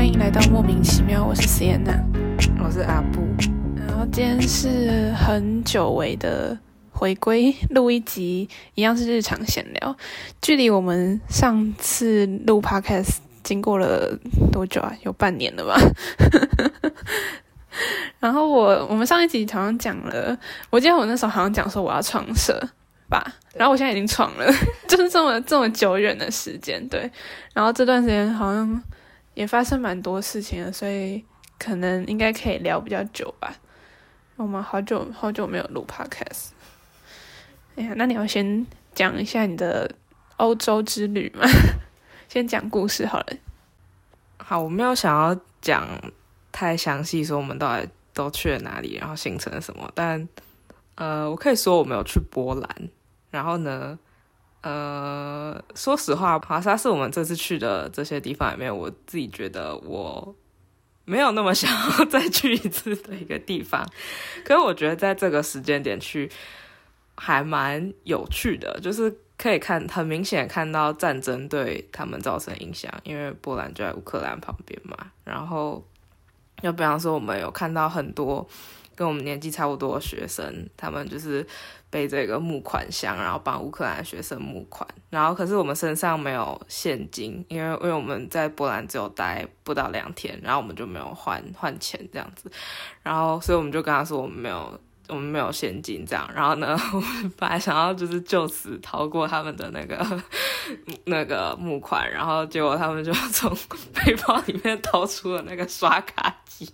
欢迎来到莫名其妙，我是 Sienna，我是阿布。然后今天是很久违的回归，录一集，一样是日常闲聊。距离我们上次录 Podcast 经过了多久啊？有半年了吧？然后我我们上一集好像讲了，我记得我那时候好像讲说我要创社吧，然后我现在已经创了，就是这么这么久远的时间，对。然后这段时间好像。也发生蛮多事情了，所以可能应该可以聊比较久吧。我们好久好久没有录 podcast。哎呀，那你要先讲一下你的欧洲之旅吗？先讲故事好了。好，我没有想要讲太详细，说我们到底都去了哪里，然后行程什么。但呃，我可以说我没有去波兰，然后呢？呃，说实话，华沙是我们这次去的这些地方里面，我自己觉得我没有那么想要再去一次的一个地方。可是我觉得在这个时间点去还蛮有趣的，就是可以看很明显看到战争对他们造成影响，因为波兰就在乌克兰旁边嘛。然后，又比方说，我们有看到很多跟我们年纪差不多的学生，他们就是。背这个募款箱，然后帮乌克兰学生募款，然后可是我们身上没有现金，因为因为我们在波兰只有待不到两天，然后我们就没有换换钱这样子，然后所以我们就跟他说我们没有我们没有现金这样，然后呢，我们本来想要就是就此逃过他们的那个那个募款，然后结果他们就从背包里面掏出了那个刷卡机。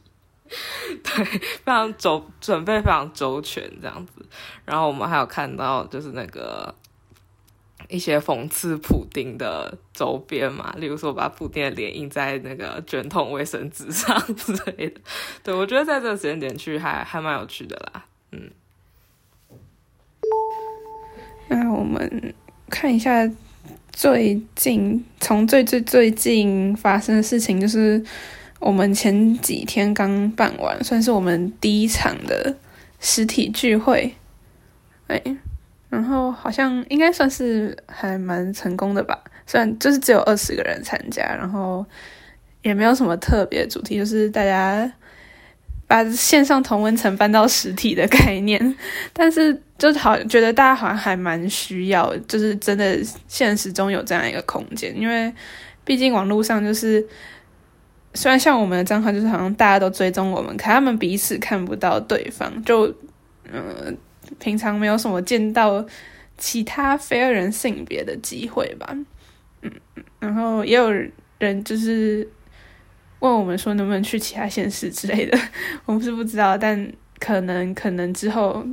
对，非常周准备非常周全这样子，然后我们还有看到就是那个一些讽刺普丁的周边嘛，例如说把普丁的脸印在那个卷筒卫生纸上之类的。对我觉得在这个时间点去还还蛮有趣的啦。嗯，那我们看一下最近从最最最近发生的事情，就是。我们前几天刚办完，算是我们第一场的实体聚会，哎，然后好像应该算是还蛮成功的吧。虽然就是只有二十个人参加，然后也没有什么特别主题，就是大家把线上同温层搬到实体的概念。但是就好觉得大家好像还蛮需要，就是真的现实中有这样一个空间，因为毕竟网络上就是。虽然像我们的账号，就是好像大家都追踪我们，可他们彼此看不到对方，就嗯，平常没有什么见到其他非人性别的机会吧，嗯，然后也有人就是问我们说能不能去其他县市之类的，我们是不知道，但可能可能之后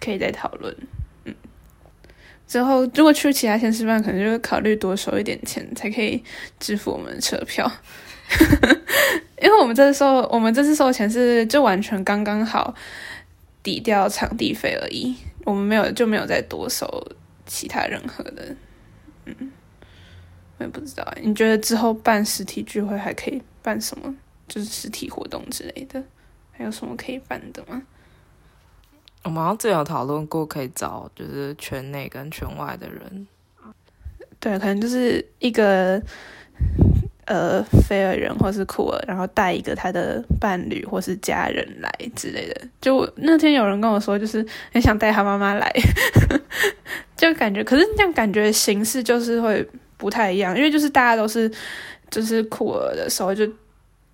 可以再讨论，嗯，之后如果去其他县市办，可能就会考虑多收一点钱，才可以支付我们的车票。因为我们这次收，我们这次收钱是就完全刚刚好抵掉场地费而已，我们没有就没有再多收其他任何的，嗯，我也不知道，你觉得之后办实体聚会还可以办什么？就是实体活动之类的，还有什么可以办的吗？我们好像之前有讨论过，可以找就是圈内跟圈外的人，对，可能就是一个。呃，菲尔人或是库尔，然后带一个他的伴侣或是家人来之类的。就那天有人跟我说，就是很想带他妈妈来，就感觉，可是这样感觉形式就是会不太一样，因为就是大家都是就是库尔的时候，就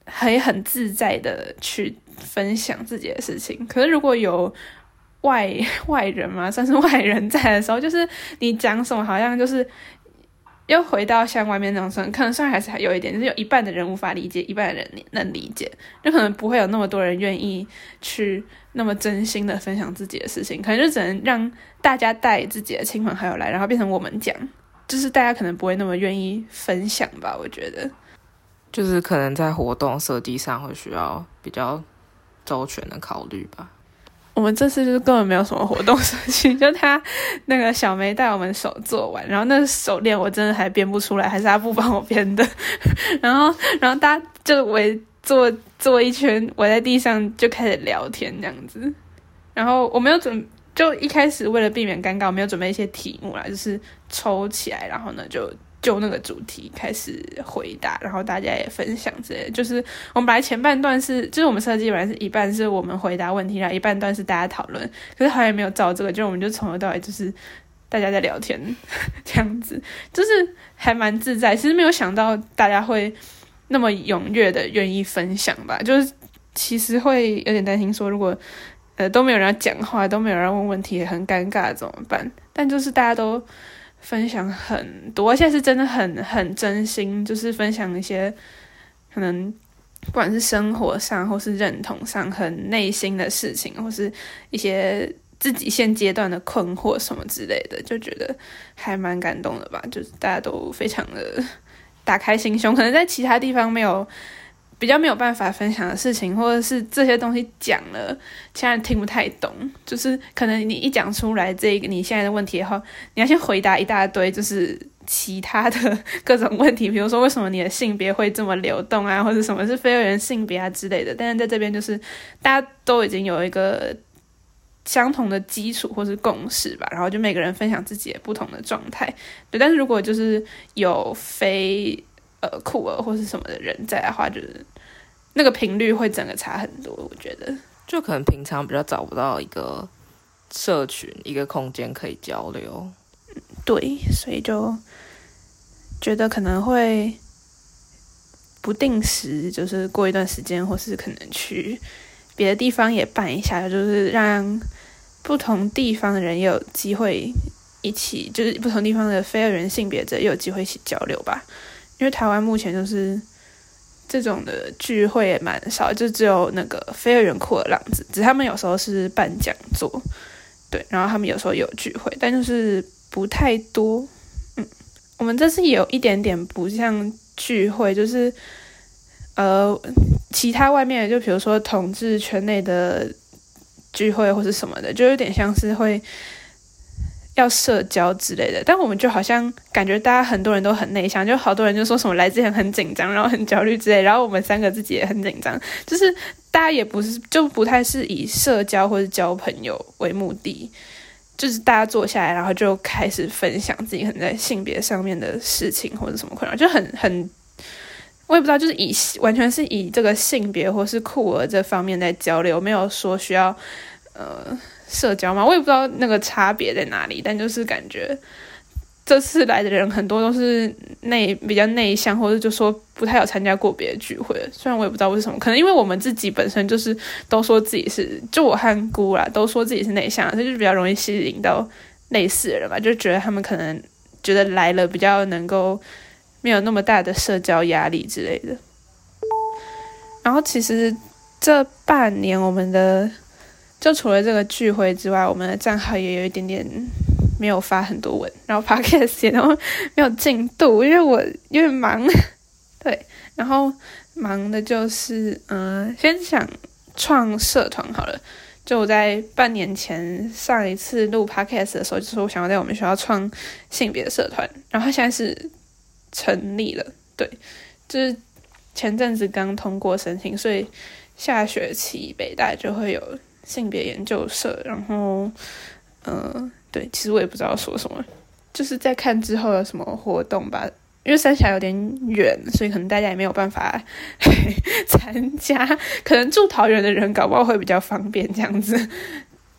可以很自在的去分享自己的事情。可是如果有外 外人嘛，算是外人在的时候，就是你讲什么，好像就是。又回到像外面那种，可能虽然还是还有一点，就是有一半的人无法理解，一半的人能理解，就可能不会有那么多人愿意去那么真心的分享自己的事情，可能就只能让大家带自己的亲朋好友来，然后变成我们讲，就是大家可能不会那么愿意分享吧，我觉得，就是可能在活动设计上会需要比较周全的考虑吧。我们这次就是根本没有什么活动设计，就他那个小梅带我们手做完，然后那手链我真的还编不出来，还是他不帮我编的。然后，然后大家就围坐坐一圈，围在地上就开始聊天这样子。然后我没有准，就一开始为了避免尴尬，我没有准备一些题目啦，就是抽起来，然后呢就就那个主题开始回答，然后大家也分享之类。就是我们本来前半段是，就是我们设计本来是一半是我们回答问题，然后一半段是大家讨论。可是好像没有照这个，就我们就从头到尾就是大家在聊天这样子，就是还蛮自在。其实没有想到大家会那么踊跃的愿意分享吧，就是其实会有点担心说，如果呃都没有人要讲话，都没有人问问题，很尴尬怎么办？但就是大家都。分享很多，而且是真的很很真心，就是分享一些可能不管是生活上或是认同上很内心的事情，或是一些自己现阶段的困惑什么之类的，就觉得还蛮感动的吧。就是大家都非常的打开心胸，可能在其他地方没有。比较没有办法分享的事情，或者是这些东西讲了，现在听不太懂。就是可能你一讲出来这个你现在的问题的话，你要先回答一大堆，就是其他的各种问题，比如说为什么你的性别会这么流动啊，或者什么是非二元性别啊之类的。但是在这边就是大家都已经有一个相同的基础或是共识吧，然后就每个人分享自己的不同的状态。对，但是如果就是有非呃酷儿或是什么的人在的话，就是。那个频率会整个差很多，我觉得就可能平常比较找不到一个社群、一个空间可以交流，对，所以就觉得可能会不定时，就是过一段时间，或是可能去别的地方也办一下，就是让不同地方的人也有机会一起，就是不同地方的非二元性别者也有机会一起交流吧，因为台湾目前就是。这种的聚会也蛮少，就只有那个非二元酷的浪子，只是他们有时候是办讲座，对，然后他们有时候有聚会，但就是不太多。嗯，我们这次也有一点点不像聚会，就是呃，其他外面就比如说统治圈内的聚会或是什么的，就有点像是会。要社交之类的，但我们就好像感觉大家很多人都很内向，就好多人就说什么来之前很紧张，然后很焦虑之类，然后我们三个自己也很紧张，就是大家也不是就不太是以社交或者交朋友为目的，就是大家坐下来，然后就开始分享自己可能在性别上面的事情或者什么困扰，就很很，我也不知道，就是以完全是以这个性别或是酷儿这方面在交流，没有说需要呃。社交嘛，我也不知道那个差别在哪里，但就是感觉这次来的人很多都是内比较内向，或者就说不太有参加过别的聚会。虽然我也不知道为什么，可能因为我们自己本身就是都说自己是，就我和姑啦都说自己是内向，所以就比较容易吸引到类似的人吧，就觉得他们可能觉得来了比较能够没有那么大的社交压力之类的。然后其实这半年我们的。就除了这个聚会之外，我们的账号也有一点点没有发很多文，然后 podcast 也都没有进度，因为我因为忙，对，然后忙的就是嗯，先想创社团好了。就我在半年前上一次录 podcast 的时候，就说我想要在我们学校创性别社团，然后现在是成立了，对，就是前阵子刚通过申请，所以下学期北大就会有。性别研究社，然后，嗯，对，其实我也不知道说什么，就是在看之后有什么活动吧。因为三峡有点远，所以可能大家也没有办法 参加。可能住桃园的人搞不好会比较方便这样子，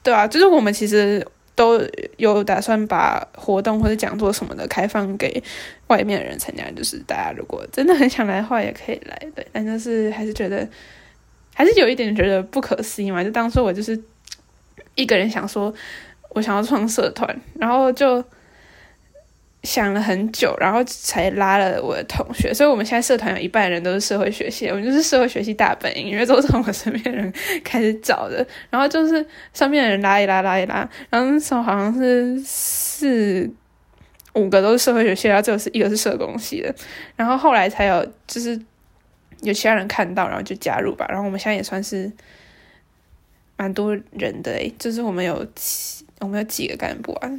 对啊，就是我们其实都有打算把活动或者讲座什么的开放给外面的人参加，就是大家如果真的很想来的话，也可以来。对，但就是还是觉得。还是有一点觉得不可思议嘛，就当初我就是一个人想说，我想要创社团，然后就想了很久，然后才拉了我的同学，所以我们现在社团有一半人都是社会学系，我们就是社会学系大本营，因为都是从我身边人开始找的，然后就是上面的人拉一拉拉一拉，然后那时候好像是四五个都是社会学系，然后这个是一个是社工系的，然后后来才有就是。有其他人看到，然后就加入吧。然后我们现在也算是蛮多人的诶，就是我们有七，我们有几个干部啊？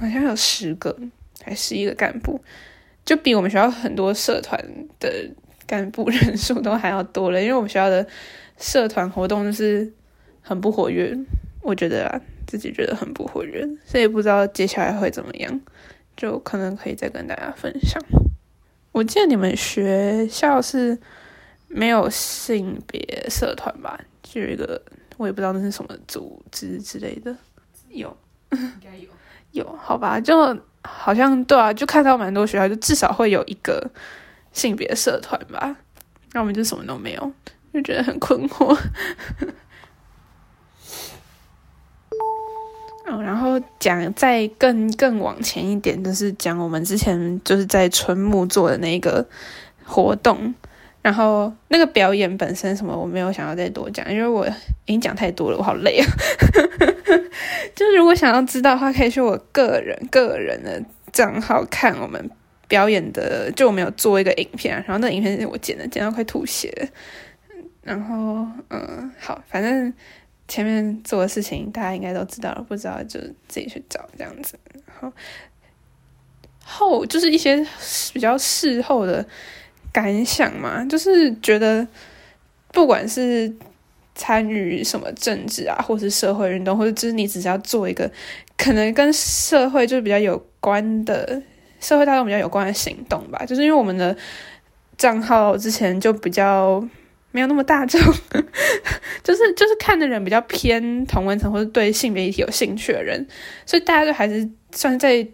好像有十个，还十一个干部，就比我们学校很多社团的干部 人数都还要多了。因为我们学校的社团活动就是很不活跃，我觉得啊，自己觉得很不活跃，所以不知道接下来会怎么样，就可能可以再跟大家分享。我记得你们学校是没有性别社团吧？就有一个我也不知道那是什么组织之类的。有，应该有。有，好吧，就好像对啊，就看到蛮多学校，就至少会有一个性别社团吧。那我们就什么都没有，就觉得很困惑。哦，然后讲再更更往前一点，就是讲我们之前就是在春木做的那个活动，然后那个表演本身什么我没有想要再多讲，因为我已经讲太多了，我好累啊。就是如果想要知道的话，可以去我个人个人的账号看我们表演的，就我们有做一个影片，然后那影片是我剪的，剪到快吐血。然后嗯，好，反正。前面做的事情大家应该都知道了，不知道就自己去找这样子。然后后就是一些比较事后的感想嘛，就是觉得不管是参与什么政治啊，或是社会运动，或者就是你只是要做一个可能跟社会就是比较有关的社会大众比较有关的行动吧，就是因为我们的账号之前就比较。没有那么大众，就是就是看的人比较偏同文层或者对性别议题有兴趣的人，所以大家就还是算在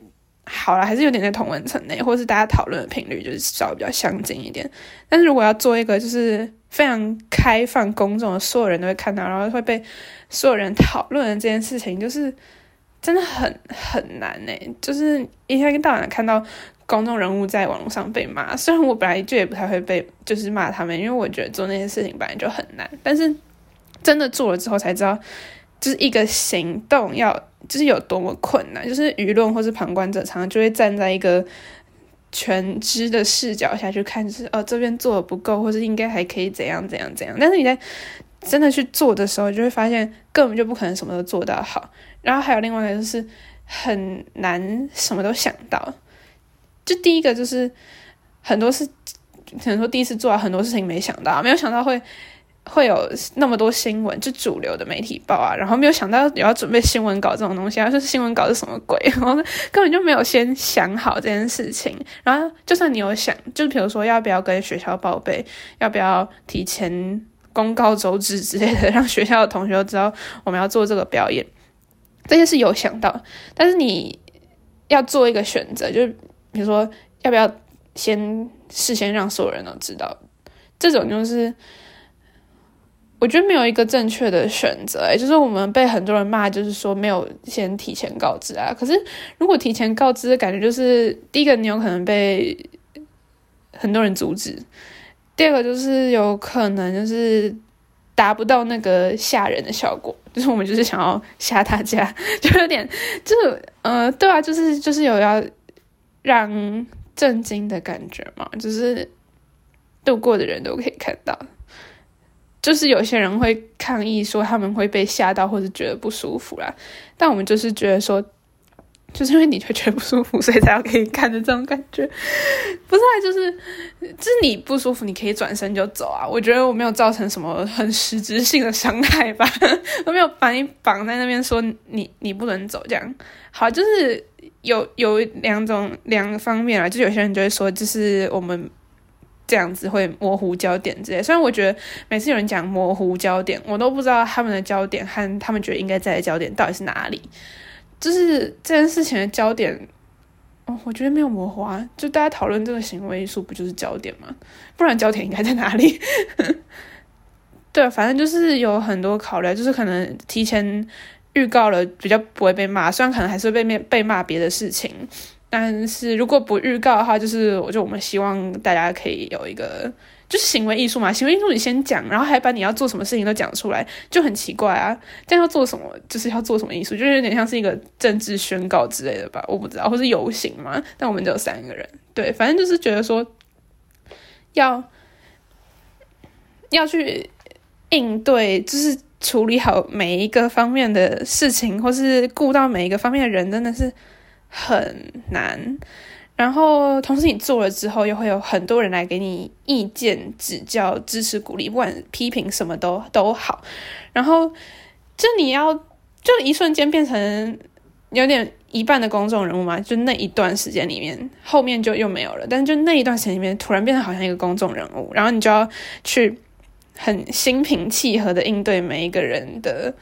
好了，还是有点在同文层内，或者是大家讨论的频率就是稍微比较相近一点。但是如果要做一个就是非常开放公众的，所有人都会看到，然后会被所有人讨论的这件事情，就是真的很很难呢。就是一天到晚看到。公众人物在网络上被骂，虽然我本来就也不太会被，就是骂他们，因为我觉得做那些事情本来就很难。但是真的做了之后才知道，就是一个行动要就是有多么困难。就是舆论或是旁观者常常就会站在一个全知的视角下去看，就是哦这边做的不够，或是应该还可以怎样怎样怎样。但是你在真的去做的时候，就会发现根本就不可能什么都做到好。然后还有另外一个就是很难什么都想到。就第一个就是很多事，可能说第一次做很多事情没想到，没有想到会会有那么多新闻，就主流的媒体报啊，然后没有想到也要准备新闻稿这种东西，啊，说新闻稿是什么鬼，然后根本就没有先想好这件事情。然后就算你有想，就比如说要不要跟学校报备，要不要提前公告周知之类的，让学校的同学知道我们要做这个表演，这些是有想到，但是你要做一个选择，就。比如说，要不要先事先让所有人都知道？这种就是我觉得没有一个正确的选择。哎，就是我们被很多人骂，就是说没有先提前告知啊。可是如果提前告知，感觉就是第一个，你有可能被很多人阻止；第二个，就是有可能就是达不到那个吓人的效果。就是我们就是想要吓大家，就有点就是呃，对啊，就是就是有要。让震惊的感觉嘛，就是路过的人都可以看到。就是有些人会抗议说他们会被吓到或者觉得不舒服啦，但我们就是觉得说，就是因为你会觉得不舒服，所以才要给你看的这种感觉。不是，啊就是就是你不舒服，你可以转身就走啊。我觉得我没有造成什么很实质性的伤害吧，我没有把你绑在那边说你你不能走这样。好，就是。有有两种两方面啊，就有些人就会说，就是我们这样子会模糊焦点之类。虽然我觉得每次有人讲模糊焦点，我都不知道他们的焦点和他们觉得应该在的焦点到底是哪里。就是这件事情的焦点，哦，我觉得没有模糊啊。就大家讨论这个行为艺术，不就是焦点吗？不然焦点应该在哪里？对，反正就是有很多考虑，就是可能提前。预告了比较不会被骂，虽然可能还是会被被骂别的事情，但是如果不预告的话，就是我就我们希望大家可以有一个就是行为艺术嘛，行为艺术你先讲，然后还把你要做什么事情都讲出来，就很奇怪啊。这样要做什么，就是要做什么艺术，就是有点像是一个政治宣告之类的吧，我不知道，或是游行嘛。但我们只有三个人，对，反正就是觉得说要要去应对，就是。处理好每一个方面的事情，或是顾到每一个方面的人，真的是很难。然后，同时你做了之后，又会有很多人来给你意见、指教、支持、鼓励，不管批评什么都都好。然后，就你要就一瞬间变成有点一半的公众人物嘛，就那一段时间里面，后面就又没有了。但是就那一段时间里面，突然变得好像一个公众人物，然后你就要去很心平气和的应对每一个人的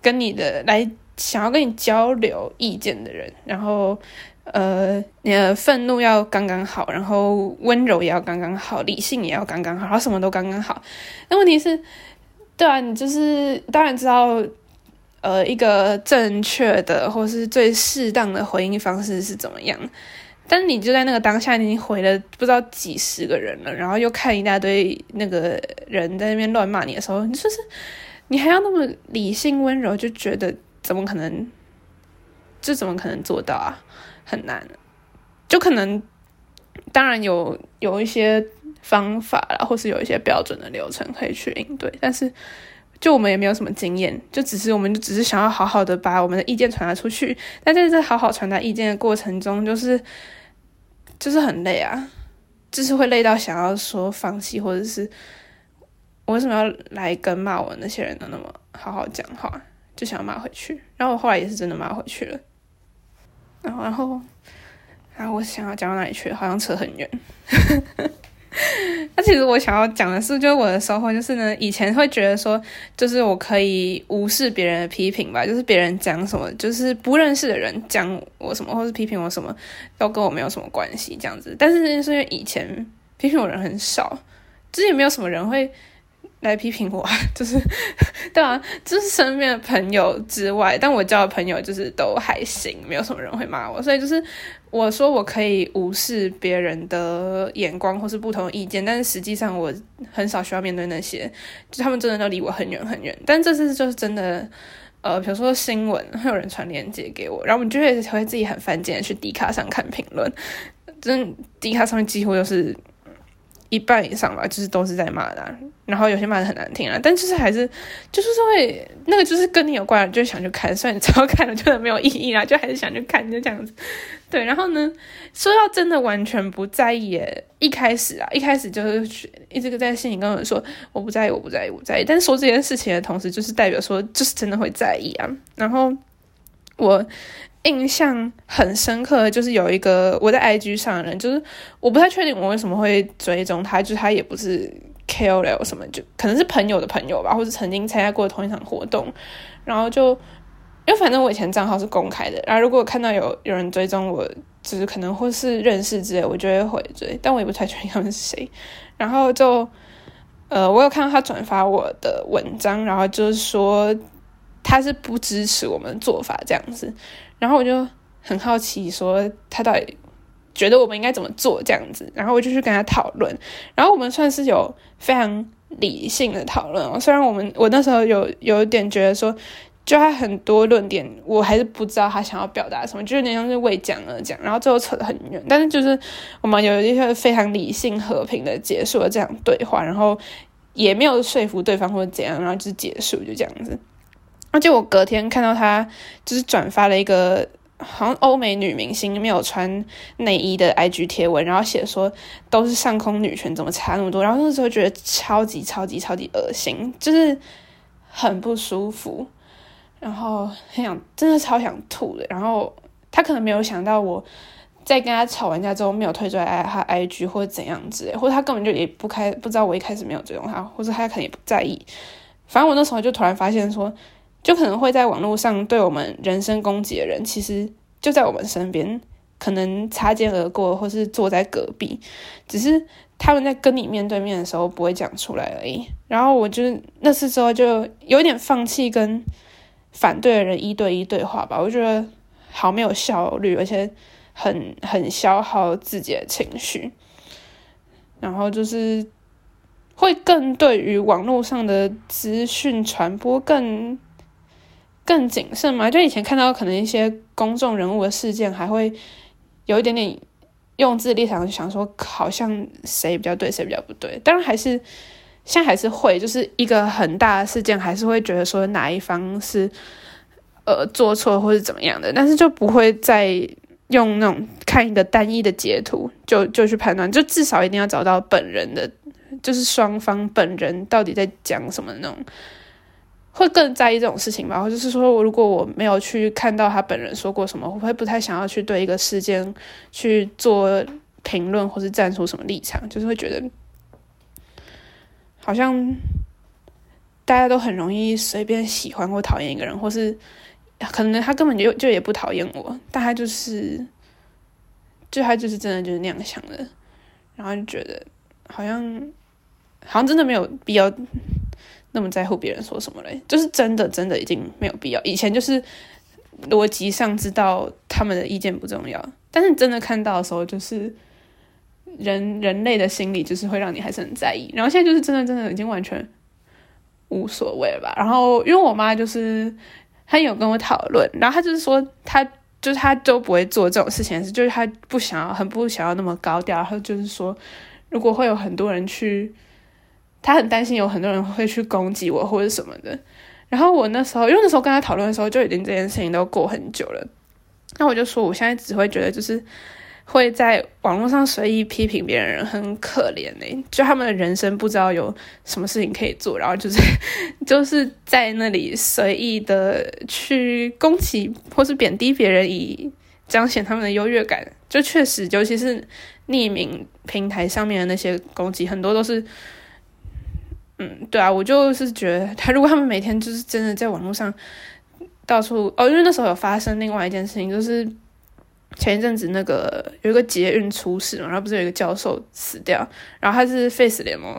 跟你的来想要跟你交流意见的人，然后呃，你的愤怒要刚刚好，然后温柔也要刚刚好，理性也要刚刚好，然后什么都刚刚好。那问题是，对啊，你就是当然知道。呃，一个正确的或是最适当的回应方式是怎么样？但你就在那个当下，你已经回了不知道几十个人了，然后又看一大堆那个人在那边乱骂你的时候，你说是，你还要那么理性温柔，就觉得怎么可能？这怎么可能做到啊？很难，就可能当然有有一些方法啦，或是有一些标准的流程可以去应对，但是。就我们也没有什么经验，就只是我们就只是想要好好的把我们的意见传达出去，但在这好好传达意见的过程中，就是就是很累啊，就是会累到想要说放弃，或者是我为什么要来跟骂我那些人都那么好好讲话，就想要骂回去，然后我后来也是真的骂回去了，然后然后然后我想要讲到哪里去，好像扯很远。那其实我想要讲的是，就是我的收获，就是呢，以前会觉得说，就是我可以无视别人的批评吧，就是别人讲什么，就是不认识的人讲我什么，或是批评我什么，都跟我没有什么关系这样子。但是是因为以前批评我人很少，之前没有什么人会。来批评我，就是 对啊，就是身边的朋友之外，但我交的朋友就是都还行，没有什么人会骂我，所以就是我说我可以无视别人的眼光或是不同意见，但是实际上我很少需要面对那些，就他们真的都离我很远很远。但这次就是真的，呃，比如说新闻会有人传链接给我，然后我就会会自己很犯贱去迪卡上看评论，真迪卡上面几乎都是。一半以上吧，就是都是在骂的，然后有些骂的很难听啊，但就是还是就是会那个就是跟你有关，就想去看，虽然你知道看了觉得没有意义啦，就还是想去看，就这样子。对，然后呢，说到真的完全不在意，一开始啊，一开始就是一直在心里跟我说我不在意，我不在意，我不在意。但是说这件事情的同时，就是代表说就是真的会在意啊。然后我。印象很深刻的就是有一个我在 IG 上的人，就是我不太确定我为什么会追踪他，就是他也不是 KOL 什么，就可能是朋友的朋友吧，或者曾经参加过同一场活动，然后就因为反正我以前账号是公开的，然后如果看到有有人追踪我，就是可能或是认识之类，我就会回追，但我也不太确定他们是谁。然后就呃，我有看到他转发我的文章，然后就是说他是不支持我们的做法这样子。然后我就很好奇，说他到底觉得我们应该怎么做这样子，然后我就去跟他讨论，然后我们算是有非常理性的讨论。虽然我们我那时候有有一点觉得说，就他很多论点，我还是不知道他想要表达什么，就有点像是为讲而讲，然后最后扯得很远。但是就是我们有一些非常理性和平的结束了这样对话，然后也没有说服对方或者怎样，然后就结束就这样子。而且我隔天看到他就是转发了一个好像欧美女明星没有穿内衣的 IG 贴文，然后写说都是上空女权，怎么差那么多？然后那时候觉得超级超级超级恶心，就是很不舒服，然后很想真的超想吐的。然后他可能没有想到我在跟他吵完架之后没有退出来他 IG 或者怎样子，或者他根本就也不开不知道我一开始没有追踪他，或者他可能也不在意。反正我那时候就突然发现说。就可能会在网络上对我们人身攻击的人，其实就在我们身边，可能擦肩而过，或是坐在隔壁，只是他们在跟你面对面的时候不会讲出来而已。然后我就那次之后就有点放弃跟反对的人一对一对话吧，我觉得好没有效率，而且很很消耗自己的情绪。然后就是会更对于网络上的资讯传播更。更谨慎嘛？就以前看到可能一些公众人物的事件，还会有一点点用自己立场想说，好像谁比较对，谁比较不对。当然还是现在还是会，就是一个很大的事件，还是会觉得说哪一方是呃做错或是怎么样的，但是就不会再用那种看一个单一的截图就就去判断，就至少一定要找到本人的，就是双方本人到底在讲什么那种。会更在意这种事情吧，或者是说，如果我没有去看到他本人说过什么，我会不太想要去对一个事件去做评论，或是站出什么立场，就是会觉得好像大家都很容易随便喜欢或讨厌一个人，或是可能他根本就就也不讨厌我，但他就是就他就是真的就是那样想的，然后就觉得好像好像真的没有必要。那么在乎别人说什么嘞？就是真的，真的已经没有必要。以前就是逻辑上知道他们的意见不重要，但是真的看到的时候，就是人人类的心理就是会让你还是很在意。然后现在就是真的，真的已经完全无所谓了吧？然后因为我妈就是她有跟我讨论，然后她就是说，她就是她都不会做这种事情，是就是她不想要，很不想要那么高调。然后就是说，如果会有很多人去。他很担心有很多人会去攻击我或者什么的，然后我那时候，因为那时候跟他讨论的时候，就已经这件事情都过很久了。那我就说，我现在只会觉得，就是会在网络上随意批评别人很可怜呢，就他们的人生不知道有什么事情可以做，然后就是 就是在那里随意的去攻击或是贬低别人，以彰显他们的优越感。就确实，尤其是匿名平台上面的那些攻击，很多都是。嗯，对啊，我就是觉得他如果他们每天就是真的在网络上到处哦，因为那时候有发生另外一件事情，就是前一阵子那个有一个捷运出事嘛，然后不是有一个教授死掉，然后他是 Face 联盟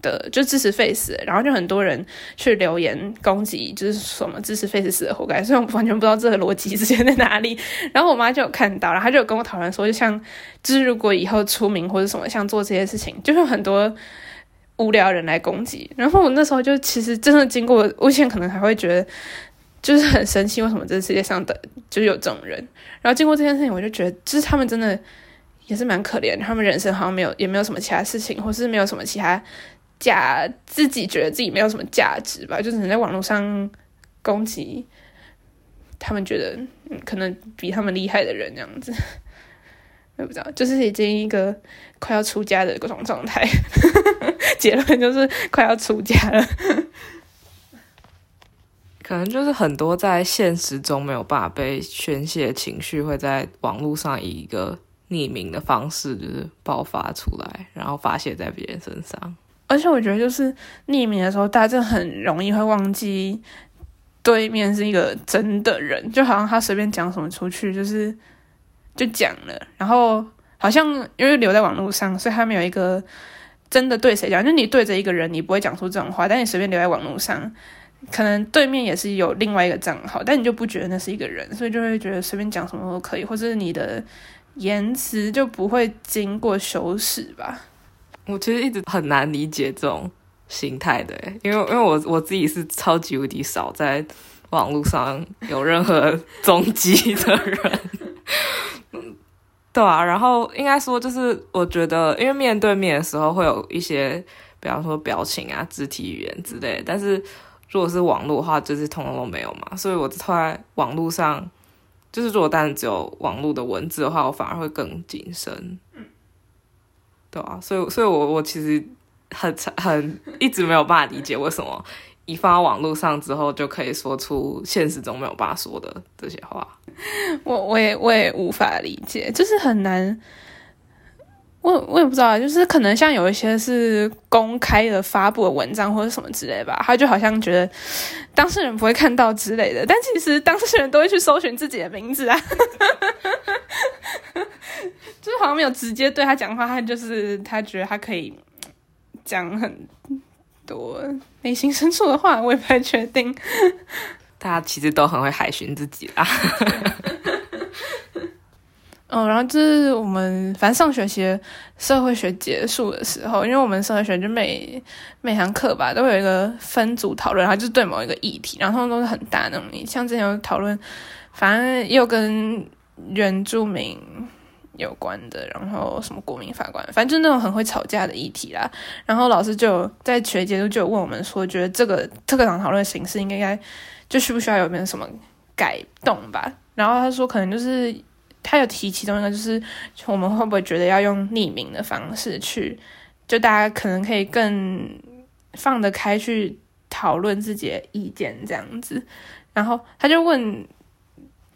的，就支持 Face，然后就很多人去留言攻击，就是什么支持 Face 死的活该，所以我完全不知道这个逻辑之间在哪里。然后我妈就有看到，然后她就有跟我讨论说，就像就是如果以后出名或者什么，像做这些事情，就是很多。无聊人来攻击，然后我那时候就其实真的经过，我现在可能还会觉得就是很生气，为什么这个世界上的就有这种人？然后经过这件事情，我就觉得就是他们真的也是蛮可怜，他们人生好像没有也没有什么其他事情，或是没有什么其他价，自己觉得自己没有什么价值吧，就只能在网络上攻击他们觉得可能比他们厉害的人这样子。我也不知道，就是已经一个快要出家的各种状态，结论就是快要出家了。可能就是很多在现实中没有办法被宣泄情绪，会在网络上以一个匿名的方式就是爆发出来，然后发泄在别人身上。而且我觉得，就是匿名的时候，大家真的很容易会忘记对面是一个真的人，就好像他随便讲什么出去，就是。就讲了，然后好像因为留在网络上，所以他没有一个真的对谁讲。就你对着一个人，你不会讲出这种话，但你随便留在网络上，可能对面也是有另外一个账号，但你就不觉得那是一个人，所以就会觉得随便讲什么都可以，或者你的言辞就不会经过修饰吧。我其实一直很难理解这种心态的，因为因为我我自己是超级无敌少在网络上有任何 踪迹的人。对啊，然后应该说就是，我觉得因为面对面的时候会有一些，比方说表情啊、肢体语言之类，但是如果是网络的话，就是通通都没有嘛。所以我在网络上，就是如果单只有网络的文字的话，我反而会更谨慎。对啊，所以所以我我其实很很一直没有办法理解为什么。一放到网络上之后，就可以说出现实中没有办法说的这些话。我我也我也无法理解，就是很难。我我也不知道，就是可能像有一些是公开的发布的文章或者什么之类吧，他就好像觉得当事人不会看到之类的，但其实当事人都会去搜寻自己的名字啊。就是好像没有直接对他讲话，他就是他觉得他可以讲很。多内心深处的话，我也不太确定。大家其实都很会海巡自己啦。嗯，然后就是我们反正上学期社会学结束的时候，因为我们社会学就每每堂课吧都有一个分组讨论，然后就对某一个议题，然后他们都是很大那种。像之前有讨论，反正又跟原住民。有关的，然后什么国民法官，反正就那种很会吵架的议题啦。然后老师就在学节就就问我们说，觉得这个特课堂讨论形式应该就需不需要有没有什么改动吧？然后他说，可能就是他有提其中一个，就是我们会不会觉得要用匿名的方式去，就大家可能可以更放得开去讨论自己的意见这样子，然后他就问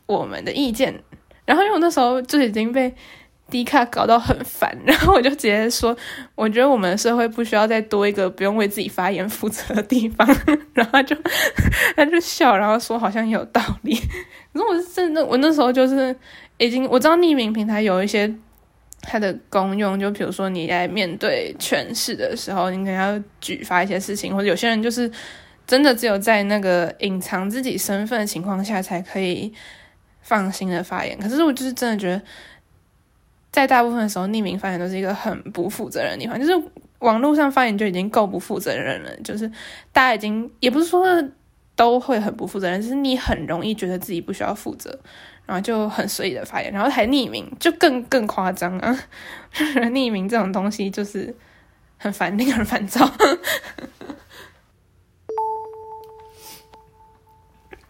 我们的意见，然后因为我那时候就已经被低卡搞到很烦，然后我就直接说，我觉得我们社会不需要再多一个不用为自己发言负责的地方，然后就 他就笑，然后说好像有道理，可是我是真的，我那时候就是已经我知道匿名平台有一些。它的功用，就比如说你在面对权势的时候，你可能要举发一些事情，或者有些人就是真的只有在那个隐藏自己身份的情况下，才可以放心的发言。可是我就是真的觉得，在大部分的时候，匿名发言都是一个很不负责任的地方。就是网络上发言就已经够不负责任了，就是大家已经也不是说都会很不负责任，就是你很容易觉得自己不需要负责。然后就很随意的发言，然后还匿名，就更更夸张啊！匿名这种东西就是很烦，令人烦躁。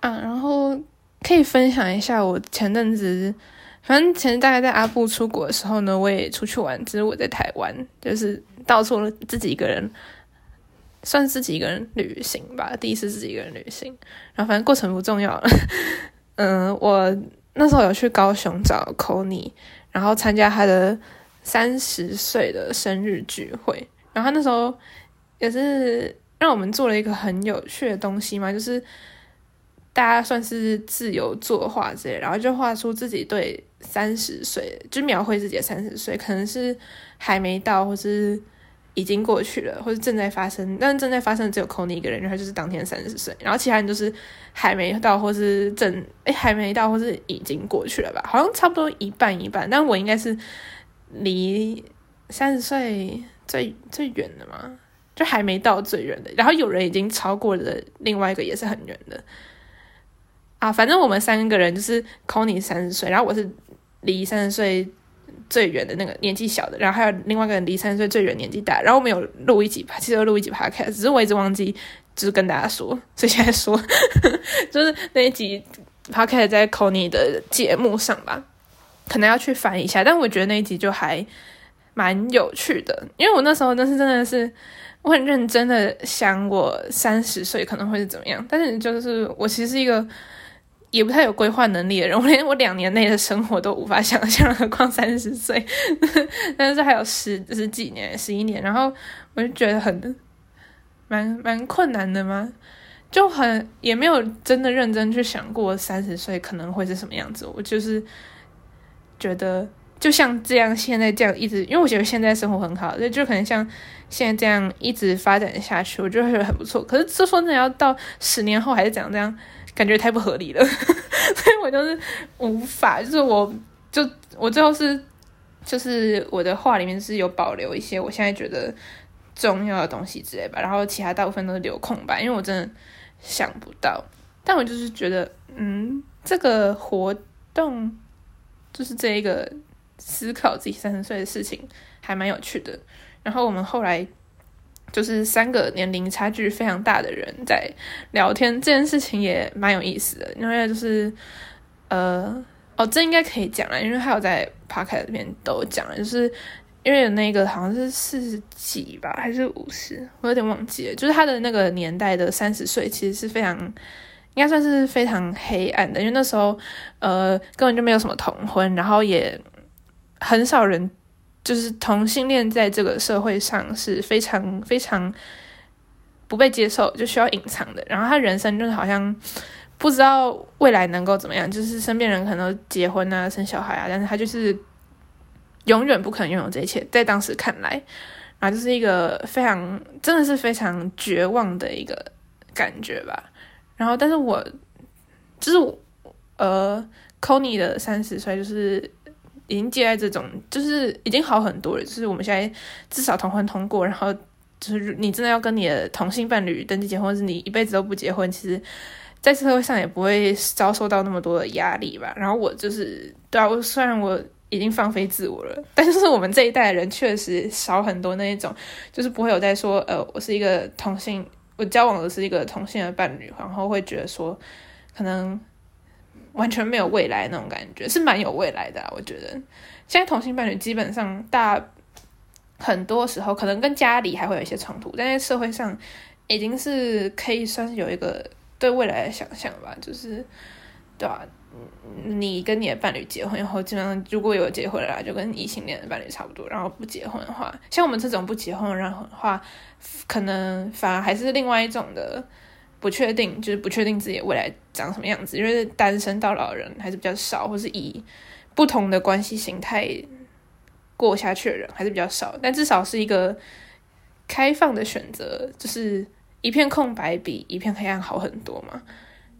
啊，然后可以分享一下我前阵子，反正前大概在阿布出国的时候呢，我也出去玩，只是我在台湾，就是到处自己一个人，算自己一个人旅行吧，第一次自己一个人旅行。然后反正过程不重要了，嗯，我。那时候有去高雄找 c o n y 然后参加他的三十岁的生日聚会。然后他那时候也是让我们做了一个很有趣的东西嘛，就是大家算是自由作画之类，然后就画出自己对三十岁，就描绘自己的三十岁，可能是还没到，或是。已经过去了，或者正在发生，但正在发生只有 Kony 一个人，然后就是当天三十岁，然后其他人就是还没到，或是正哎还没到，或是已经过去了吧？好像差不多一半一半，但我应该是离三十岁最最远的嘛，就还没到最远的，然后有人已经超过了另外一个也是很远的啊，反正我们三个人就是 Kony 三十岁，然后我是离三十岁。最远的那个年纪小的，然后还有另外一个人离三十岁最远年纪大，然后我们有录一集，其实录一集 podcast，只是我一直忘记就是跟大家说，所以现在说，就是那一集 podcast 在 c o n y 的节目上吧，可能要去翻一下，但我觉得那一集就还蛮有趣的，因为我那时候那是真的是我很认真的想我三十岁可能会是怎么样，但是就是我其实是一个。也不太有规划能力的人，我连我两年内的生活都无法想象，何况三十岁？但是还有十十几年、十一年，然后我就觉得很蛮蛮困难的嘛，就很也没有真的认真去想过三十岁可能会是什么样子。我就是觉得，就像这样，现在这样一直，因为我觉得现在生活很好，就就可能像现在这样一直发展下去，我就觉得很不错。可是这说真的，要到十年后还是怎样这样？感觉太不合理了，所以我就是无法，就是我就我最后是就是我的话里面是有保留一些我现在觉得重要的东西之类吧，然后其他大部分都是留空白，因为我真的想不到。但我就是觉得，嗯，这个活动就是这一个思考自己三十岁的事情还蛮有趣的。然后我们后来。就是三个年龄差距非常大的人在聊天，这件事情也蛮有意思的。因为就是，呃，哦，这应该可以讲了，因为还有在 p o c a s t 里面都讲了，就是因为那个好像是四十几吧，还是五十，我有点忘记了。就是他的那个年代的三十岁，其实是非常应该算是非常黑暗的，因为那时候呃根本就没有什么同婚，然后也很少人。就是同性恋在这个社会上是非常非常不被接受，就需要隐藏的。然后他人生就是好像不知道未来能够怎么样，就是身边人可能结婚啊、生小孩啊，但是他就是永远不可能拥有这一切。在当时看来，然后就是一个非常真的是非常绝望的一个感觉吧。然后，但是我就是呃 c o n y 的三十岁就是。已经接在这种，就是已经好很多了。就是我们现在至少同婚通过，然后就是你真的要跟你的同性伴侣登记结婚，是你一辈子都不结婚，其实，在社会上也不会遭受到那么多的压力吧。然后我就是，对啊，我虽然我已经放飞自我了，但是我们这一代人确实少很多那一种，就是不会有在说，呃，我是一个同性，我交往的是一个同性的伴侣，然后会觉得说，可能。完全没有未来那种感觉，是蛮有未来的。我觉得现在同性伴侣基本上大很多时候可能跟家里还会有一些冲突，但在社会上已经是可以算是有一个对未来的想象吧，就是对吧、你跟你的伴侣结婚以后，基本上如果有结婚了，就跟异性恋的伴侣差不多。然后不结婚的话，像我们这种不结婚的人的话，可能反而还是另外一种的不确定，就是不确定自己未来长什么样子。因为单身到老人还是比较少，或是以不同的关系形态过下去的人还是比较少。但至少是一个开放的选择，就是一片空白比一片黑暗好很多嘛。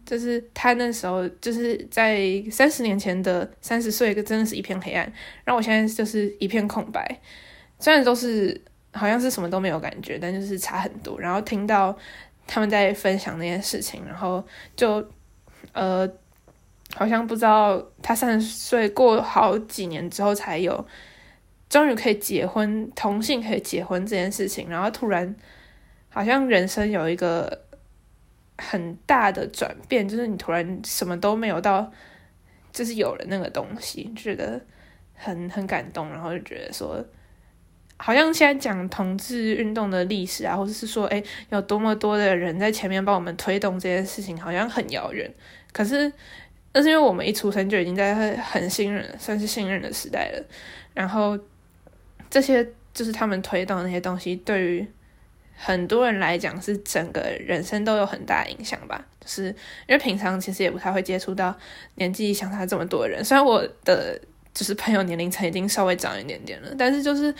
就是他那时候就是在三十年前的三十岁，真的是一片黑暗。然后我现在就是一片空白，虽然都是好像是什么都没有感觉，但就是差很多。然后听到他们在分享那件事情，然后就呃，好像不知道他三十岁过好几年之后才有，终于可以结婚，同性可以结婚这件事情，然后突然好像人生有一个。很大的转变，就是你突然什么都没有到，就是有了那个东西，觉得很很感动，然后就觉得说，好像现在讲同志运动的历史啊，或者是说，哎，有多么多的人在前面帮我们推动这件事情，好像很遥远。可是那是因为我们一出生就已经在很信任，算是信任的时代了。然后这些就是他们推动那些东西，对于。很多人来讲是整个人生都有很大影响吧，就是因为平常其实也不太会接触到年纪相差这么多人。虽然我的就是朋友年龄层已经稍微长一点点了，但是就是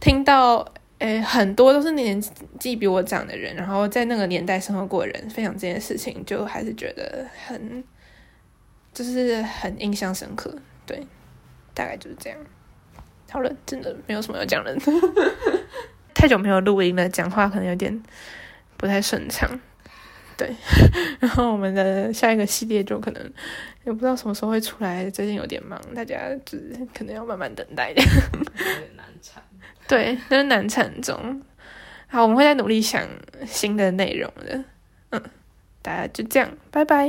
听到诶很多都是年纪比我长的人，然后在那个年代生活过的人分享这件事情，就还是觉得很就是很印象深刻。对，大概就是这样。好了，真的没有什么要讲的。太久没有录音了，讲话可能有点不太顺畅。对，然后我们的下一个系列就可能也不知道什么时候会出来，最近有点忙，大家就是可能要慢慢等待。有点难产。对，都是难产中。好，我们会再努力想新的内容的。嗯，大家就这样，拜拜。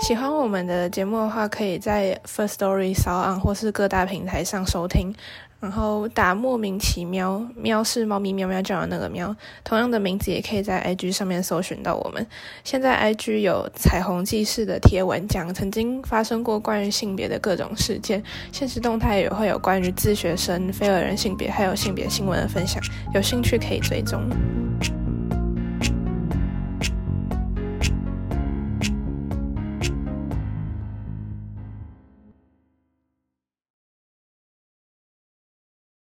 喜欢我们的节目的话，可以在 First Story、s o n 或是各大平台上收听。然后打莫名其妙，喵是猫咪喵喵叫的那个喵，同样的名字也可以在 IG 上面搜寻到我们。现在 IG 有彩虹记事的贴文，讲曾经发生过关于性别的各种事件，现实动态也会有关于自学生、非二人性别还有性别新闻的分享，有兴趣可以追踪。